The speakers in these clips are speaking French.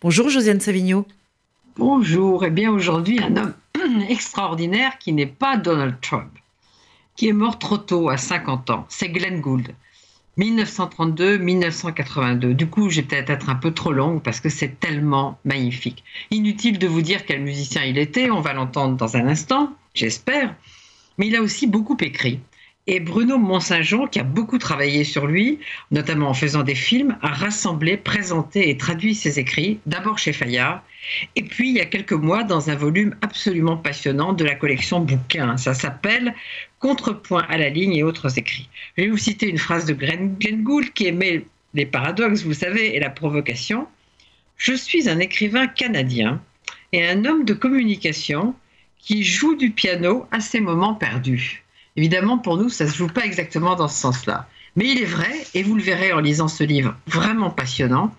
Bonjour Josiane Savigno. Bonjour, et eh bien aujourd'hui un homme extraordinaire qui n'est pas Donald Trump, qui est mort trop tôt à 50 ans, c'est Glenn Gould. 1932-1982. Du coup, j'ai peut-être être un peu trop longue parce que c'est tellement magnifique. Inutile de vous dire quel musicien il était, on va l'entendre dans un instant, j'espère. Mais il a aussi beaucoup écrit. Et Bruno Mont-Saint-Jean, qui a beaucoup travaillé sur lui, notamment en faisant des films, a rassemblé, présenté et traduit ses écrits, d'abord chez Fayard, et puis il y a quelques mois dans un volume absolument passionnant de la collection bouquins. Ça s'appelle Contrepoint à la ligne et autres écrits. Je vais vous citer une phrase de Glenn, Gould qui aimait les paradoxes, vous savez, et la provocation. Je suis un écrivain canadien et un homme de communication qui joue du piano à ses moments perdus. Évidemment, pour nous, ça ne se joue pas exactement dans ce sens-là. Mais il est vrai, et vous le verrez en lisant ce livre vraiment passionnant,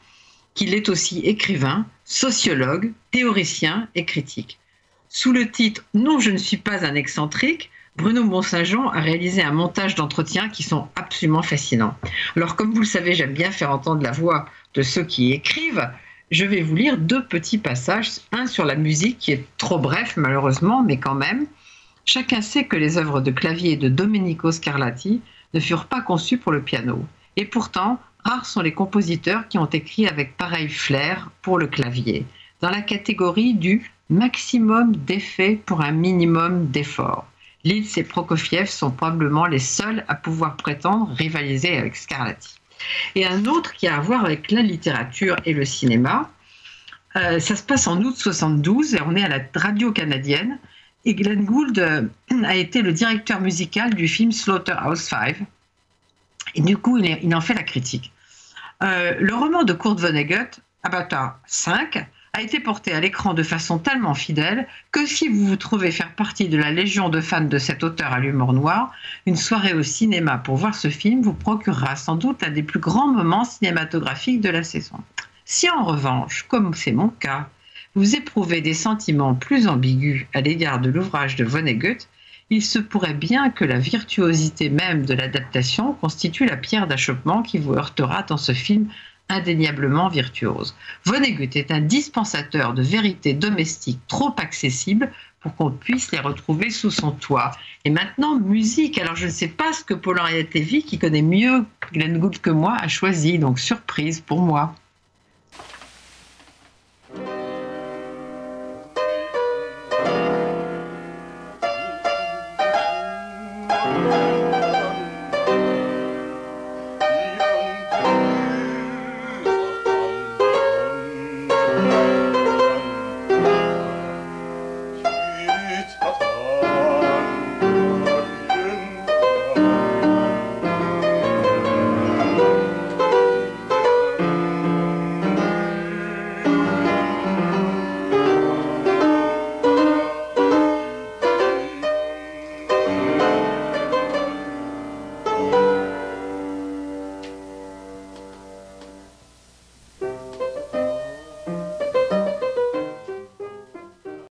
qu'il est aussi écrivain, sociologue, théoricien et critique. Sous le titre Non, je ne suis pas un excentrique, Bruno Mont-Saint-Jean a réalisé un montage d'entretiens qui sont absolument fascinants. Alors, comme vous le savez, j'aime bien faire entendre la voix de ceux qui écrivent. Je vais vous lire deux petits passages, un sur la musique qui est trop bref malheureusement, mais quand même, Chacun sait que les œuvres de clavier de Domenico Scarlatti ne furent pas conçues pour le piano. Et pourtant, rares sont les compositeurs qui ont écrit avec pareil flair pour le clavier, dans la catégorie du maximum d'effets pour un minimum d'effort. Liszt et Prokofiev sont probablement les seuls à pouvoir prétendre rivaliser avec Scarlatti. Et un autre qui a à voir avec la littérature et le cinéma, euh, ça se passe en août 72 et on est à la radio canadienne et Glenn Gould euh, a été le directeur musical du film Slaughterhouse 5. Et du coup, il, en fait la critique. Euh, le roman de Kurt Vonnegut, Avatar 5, a été porté à l'écran de façon tellement fidèle que si vous vous trouvez faire partie de la légion de fans de cet auteur à l'humour noir, une soirée au cinéma pour voir ce film vous procurera sans doute un des plus grands moments cinématographiques de la saison. Si en revanche, comme c'est mon cas, vous éprouvez des sentiments plus ambigus à l'égard de l'ouvrage de Vonnegut, il se pourrait bien que la virtuosité même de l'adaptation constitue la pierre d'achoppement qui vous heurtera dans ce film indéniablement virtuose. Vonnegut est un dispensateur de vérités domestiques trop accessibles pour qu'on puisse les retrouver sous son toit. Et maintenant, musique. Alors, je ne sais pas ce que Paul-Henriette Lévy, qui connaît mieux Glenn Gould que moi, a choisi. Donc, surprise pour moi.